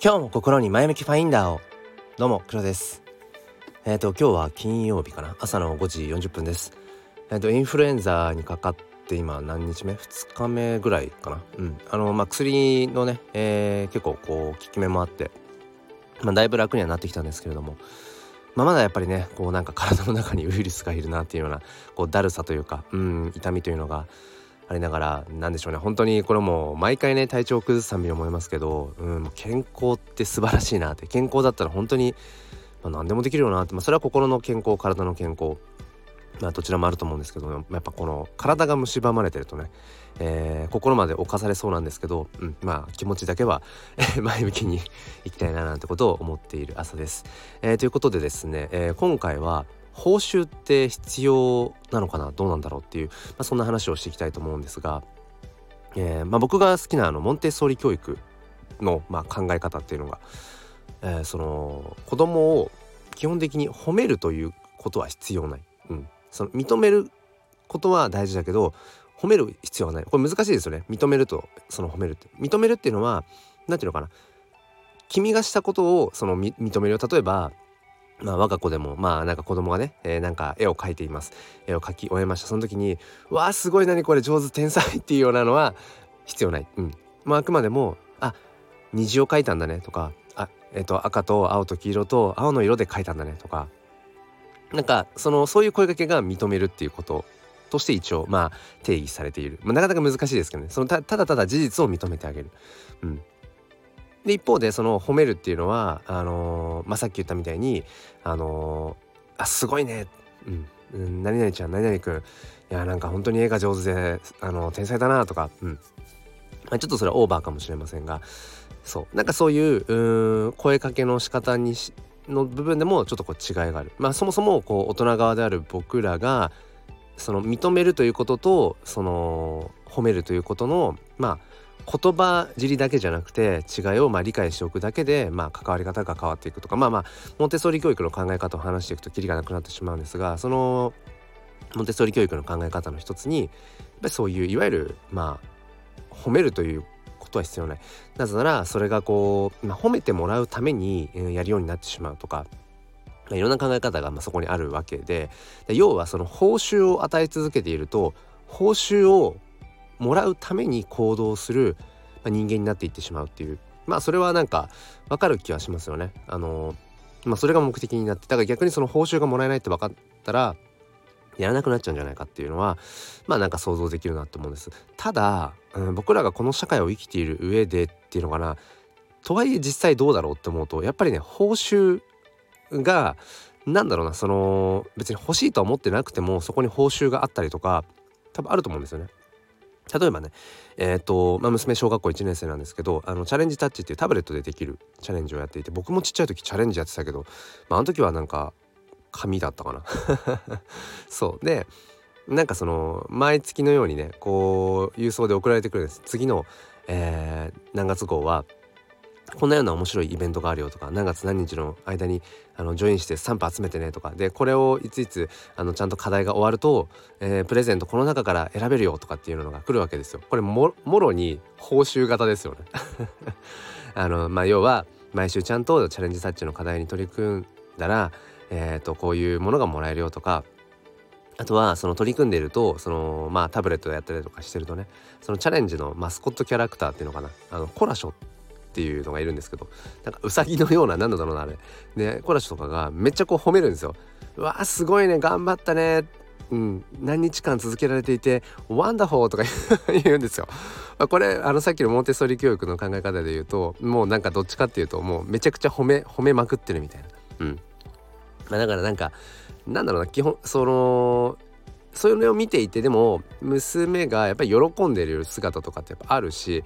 今日も心に前向きファインダーを。どうも黒です。えっ、ー、と今日は金曜日かな？朝の5時40分です。えっ、ー、とインフルエンザにかかって今何日目？2日目ぐらいかな？うん。あのまあ薬のね、えー、結構こう効き目もあってまあだいぶ楽にはなってきたんですけれどもまあ、まだやっぱりねこうなんか体の中にウイルスがいるなっていうようなこうだるさというかうん痛みというのがありながらなんでしょうね。本当にこれも毎回ね体調を崩すたびに思いますけど、うん、健康って素晴らしいなって。健康だったら本当に、まあ、何でもできるよなって、まあ、それは心の健康体の健康。まあ、どちらもあると思うんですけどやっぱこの体が蝕まれてるとね、えー、心まで侵されそうなんですけど、うん、まあ気持ちだけは前向きにいきたいななんてことを思っている朝です。えー、ということでですね、えー、今回は報酬って必要なのかな？どうなんだろうっていう、まあ、そんな話をしていきたいと思うんですが、えーまあ、僕が好きなあのモンテッソーリ教育の、まあ、考え方っていうのが、えー、その子供を基本的に褒めるということは必要ない、うん、その認めることは大事だけど褒める必要はない。これ難しいですよね。認めるとその褒めるって。認めるっていうのは何て言うのかな。君がしたことをその認める例えばまあ我が子でもまあなんか子供がね、えー、なんか絵を描いています絵を描き終えましたその時に「わあすごい何これ上手天才」っていうようなのは必要ない。うん。まああくまでも「あ虹を描いたんだね」とか「あえっ、ー、と赤と青と黄色と青の色で描いたんだね」とかなんかそのそういう声かけが認めるっていうこととして一応まあ定義されている、まあ、なかなか難しいですけどねそのただただ事実を認めてあげる。うんで一方でその褒めるっていうのはあのー、まあ、さっき言ったみたいにあのー、あすごいね、うん、何々ちゃん何々くんいやなんか本当に絵が上手であの天才だなとか、うんまあ、ちょっとそれはオーバーかもしれませんがそうなんかそういう声かけの仕方にしの部分でもちょっとこう違いがある。まあそもそもこう大人側である僕らがその認めるということとその褒めるということのまあ言葉尻だけじゃなくて違いをまあ理解しておくだけで、まあ、関わり方が変わっていくとかまあまあモンテソーリ教育の考え方を話していくとキリがなくなってしまうんですがそのモンテソーリ教育の考え方の一つにやっぱりそういういわゆるまあ褒めるということは必要ない。なぜならそれがこう、まあ、褒めてもらうためにやるようになってしまうとか、いろんな考え方がそこにあるわけで要はその報酬を与え続けていると報酬をもらうために行動する、まあ、人間になっていってしまうっていうまあそれはなんかわかる気はしますよね。あのまあそれが目的になってだから逆にその報酬がもらえないって分かったらやらなくなっちゃうんじゃないかっていうのはまあなんか想像できるなと思うんです。ただ、うん、僕らがこの社会を生きている上でっていうのかなとはいえ実際どうだろうって思うとやっぱりね報酬がなんだろうなその別に欲しいとは思ってなくてもそこに報酬があったりとか多分あると思うんですよね。例えばねえ、ー、と、まあ、娘小学校1年生なんですけどあのチャレンジタッチっていうタブレットでできるチャレンジをやっていて僕もちっちゃい時チャレンジやってたけど、まあ、あの時はなんか紙だったかな。そう。でなんかその毎月のようにねこう郵送で送られてくるんです。次の、えー、何月号はこんなような面白いイベントがあるよとか何月何日の間にあのジョインしてスタンプ集めてねとかでこれをいついつあのちゃんと課題が終わると、えー、プレゼントこの中から選べるよとかっていうのが来るわけですよ。これもろに報酬型ですよね。あのまあ要は毎週ちゃんとチャレンジタッチの課題に取り組んだら、えーと、こういうものがもらえるよとかあとはその取り組んでいるとそのまあタブレットやったりとかしてるとねそのチャレンジのマスコットキャラクターっていうのかなあのコラショってていうのがいるんですけどなんかウサギのような何だろうなあれでコラシとかがめっちゃこう褒めるんですよ。うわすごいね頑張ったねうん、何日間続けられていて「ワンダホー」とか言うんですよ。これあのさっきのモンテッソリ教育の考え方で言うともうなんかどっちかっていうともうめちゃくちゃ褒め褒めまくってるみたいな。うんまあ、だからなんかなんだろうな基本そのそれを見ていてでも娘がやっぱり喜んでる姿とかってやっぱあるし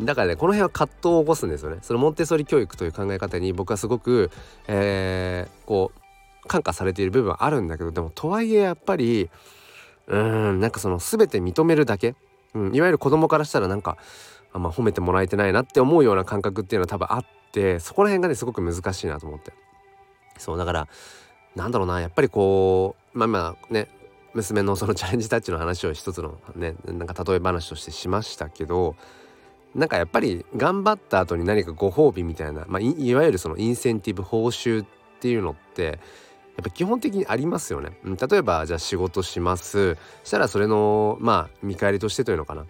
だからねこの辺は葛藤を起こすんですよね。そのモンテソリ教育という考え方に僕はすごく、えー、こう感化されている部分はあるんだけどでもとはいえやっぱりうんなんかその全て認めるだけ、うん、いわゆる子供からしたらなんかあんま褒めてもらえてないなって思うような感覚っていうのは多分あってそこら辺がねすごく難しいなと思って。そうだからなんだろうなやっぱりこうまあまあね娘のそのチャレンジタッチの話を一つのねなんか例え話としてしましたけどなんかやっぱり頑張った後に何かご褒美みたいな、まあ、いわゆるそのインセンティブ報酬っていうのってやっぱ基本的にありますよね。例えばじゃあ仕事しますしたらそれのまあ見返りとしてというのかな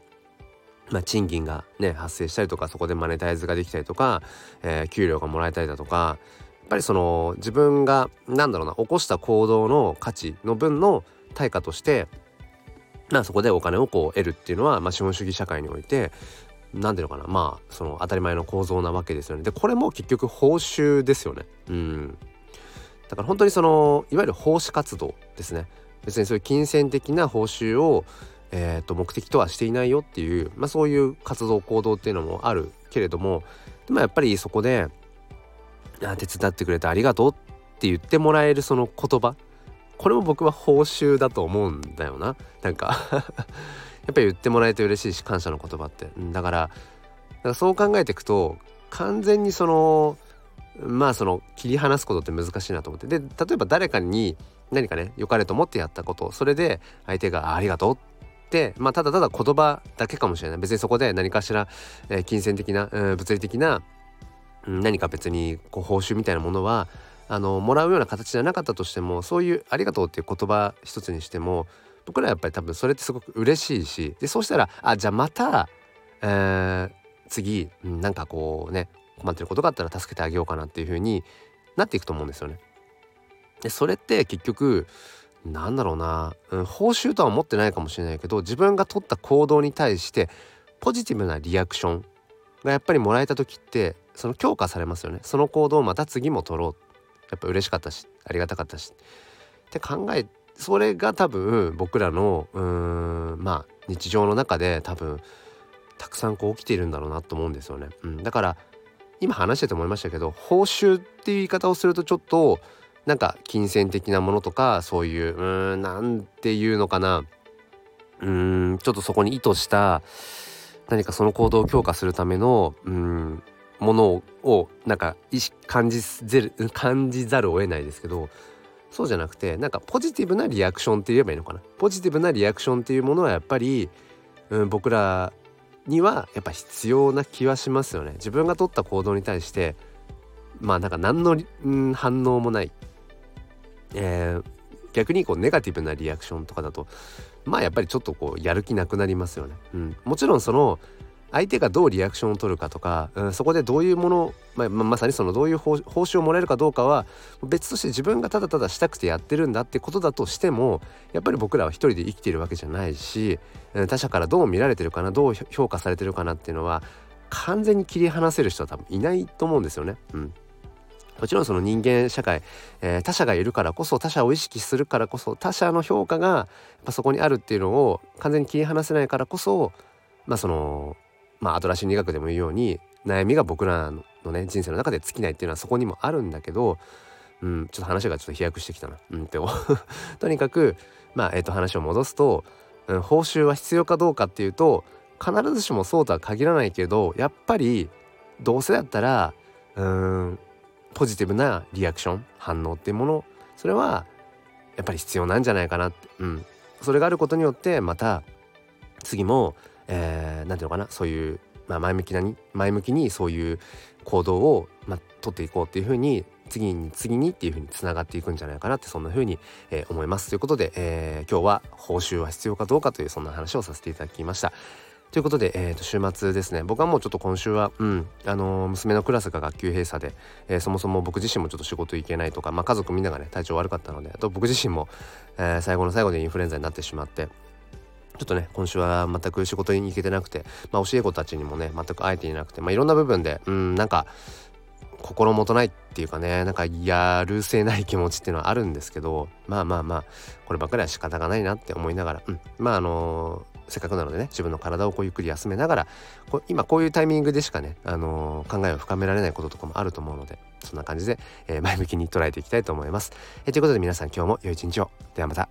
まあ、賃金がね発生したりとかそこでマネタイズができたりとか、えー、給料がもらえたりだとかやっぱりその自分がなんだろうな起こした行動の価値の分の対価としてまあそこでお金をこう得るっていうのは、まあ、資本主義社会において何ていうのかなまあその当たり前の構造なわけですよね。でこれも結局報酬ですよね。うんだから本当にそのいわゆる奉仕活動ですね。別にそういう金銭的な報酬を、えー、と目的とはしていないよっていう、まあ、そういう活動行動っていうのもあるけれどもでもやっぱりそこで「あ手伝ってくれてありがとう」って言ってもらえるその言葉これも僕は報酬だと思うんだよななんか やっぱり言ってもらえて嬉しいし感謝の言葉って。だからだからそう考えていくと完全にそのまあその切り離すことって難しいなと思って。で例えば誰かに何かね良かれと思ってやったことそれで相手が「ありがとう」ってまあただただ言葉だけかもしれない。別にそこで何かしら、えー、金銭的な、えー、物理的な何か別にこう報酬みたいなものはあのもらうような形じゃなかったとしてもそういう「ありがとう」っていう言葉一つにしても僕らはやっぱり多分それってすごく嬉しいしでそうしたらあじゃあまた、えー、次、うん、なんかこうね困ってることがあったら助けてあげようかなっていう風になっていくと思うんですよね。でそれって結局なんだろうな、うん、報酬とは思ってないかもしれないけど自分が取った行動に対してポジティブなリアクションがやっぱりもらえた時ってその強化されますよね。その行動をまた次も取ろう。やっぱ嬉しかったしありがたかったし。って考えそれが多分僕らのうーんまあ日常の中で多分たくさんこう起きているんだろうなと思うんですよね。うん、だから今話してて思いましたけど報酬っていう言い方をするとちょっとなんか金銭的なものとかそういううーんなんていうのかなうーんちょっとそこに意図した何かその行動を強化するためのうんものをなんか意識感じぜる感じざるを得ないですけどそうじゃなくてなんかポジティブなリアクションって言えばいいのかな？ポジティブなリアクションっていうものはやっぱり、うん、僕らにはやっぱ必要な気はしますよね。自分が取った行動に対してまあなんか何の、うん、反応もない、えー、逆にこうネガティブなリアクションとかだとまあやっぱりちょっとこうやる気なくなりますよね、うん、もちろんその相手がどうリアクションを取るかとか、うん、そこでどういうもの、まあ、まさにそのどういう報酬をもらえるかどうかは別として自分がただただしたくてやってるんだってことだとしてもやっぱり僕らは一人で生きているわけじゃないし他者からどう見られてるかなどう評価されてるかなっていうのは完全に切り離せる人は多分いないと思うんですよね。うんもちろんその人間社会、えー、他者がいるからこそ他者を意識するからこそ他者の評価がやっぱそこにあるっていうのを完全に切り離せないからこそまあそのまあアドラー心理学でも言うように悩みが僕らのね人生の中で尽きないっていうのはそこにもあるんだけど、うん、ちょっと話がちょっと飛躍してきたな。うん、でも とにかくまあえっ、ー、と話を戻すと、うん、報酬は必要かどうかっていうと必ずしもそうとは限らないけどやっぱりどうせだったらうんポジティブなリアクション反応っていうものそれはやっぱり必要なんじゃないかなって、うん、それがあることによってまた次もえー、ていうのかなそういう、まあ、前向きなに前向きにそういう行動を、まあ、取っていこうっていうふうに次に次にっていうふうにつながっていくんじゃないかなってそんなふうに、えー、思いますということで、えー、今日は報酬は必要かどうかというそんな話をさせていただきました。ということで、えー、と週末ですね僕はもうちょっと今週は、うんあのー、娘のクラスが学級閉鎖で、えー、そもそも僕自身もちょっと仕事行けないとか、まあ、家族みんながね体調悪かったのであと僕自身も、えー、最後の最後でインフルエンザになってしまってちょっとね今週は全く仕事に行けてなくて、まあ、教え子たちにもね全く会えていなくて、まあ、いろんな部分でうんなんか心もとないっていうかねなんかやるせない気持ちっていうのはあるんですけどまあまあまあこればっかりは仕方がないなって思いながら、うん、まああのー、せっかくなのでね自分の体をこうゆっくり休めながらこ今こういうタイミングでしかね、あのー、考えを深められないこととかもあると思うのでそんな感じで、えー、前向きに捉えていきたいと思います。えー、ということで皆さん今日も良い一日をではまた。